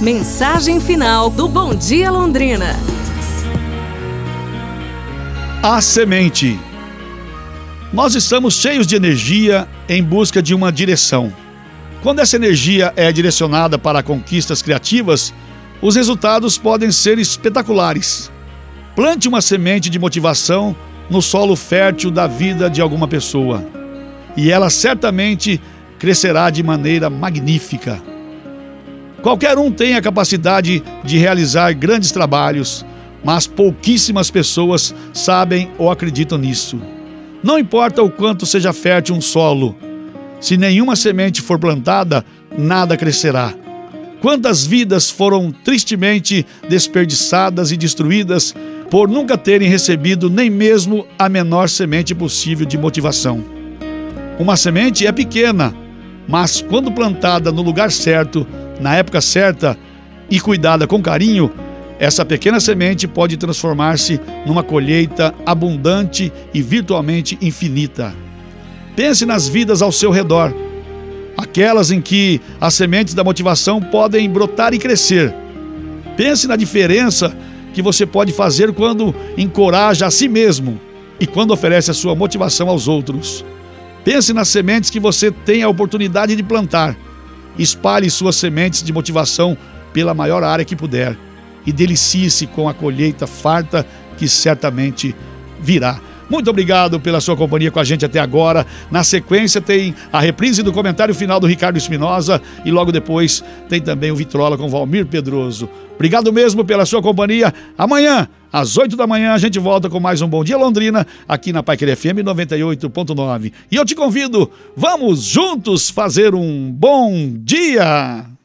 Mensagem final do Bom Dia Londrina. A semente. Nós estamos cheios de energia em busca de uma direção. Quando essa energia é direcionada para conquistas criativas, os resultados podem ser espetaculares. Plante uma semente de motivação no solo fértil da vida de alguma pessoa, e ela certamente crescerá de maneira magnífica. Qualquer um tem a capacidade de realizar grandes trabalhos, mas pouquíssimas pessoas sabem ou acreditam nisso. Não importa o quanto seja fértil um solo, se nenhuma semente for plantada, nada crescerá. Quantas vidas foram tristemente desperdiçadas e destruídas por nunca terem recebido nem mesmo a menor semente possível de motivação? Uma semente é pequena, mas quando plantada no lugar certo, na época certa e cuidada com carinho, essa pequena semente pode transformar-se numa colheita abundante e virtualmente infinita. Pense nas vidas ao seu redor, aquelas em que as sementes da motivação podem brotar e crescer. Pense na diferença que você pode fazer quando encoraja a si mesmo e quando oferece a sua motivação aos outros. Pense nas sementes que você tem a oportunidade de plantar. Espalhe suas sementes de motivação pela maior área que puder e delicie-se com a colheita farta que certamente virá. Muito obrigado pela sua companhia com a gente até agora. Na sequência tem a reprise do comentário final do Ricardo Espinosa e logo depois tem também o Vitrola com Valmir Pedroso. Obrigado mesmo pela sua companhia. Amanhã, às 8 da manhã, a gente volta com mais um Bom Dia Londrina aqui na Paiquer FM 98.9. E eu te convido, vamos juntos fazer um bom dia!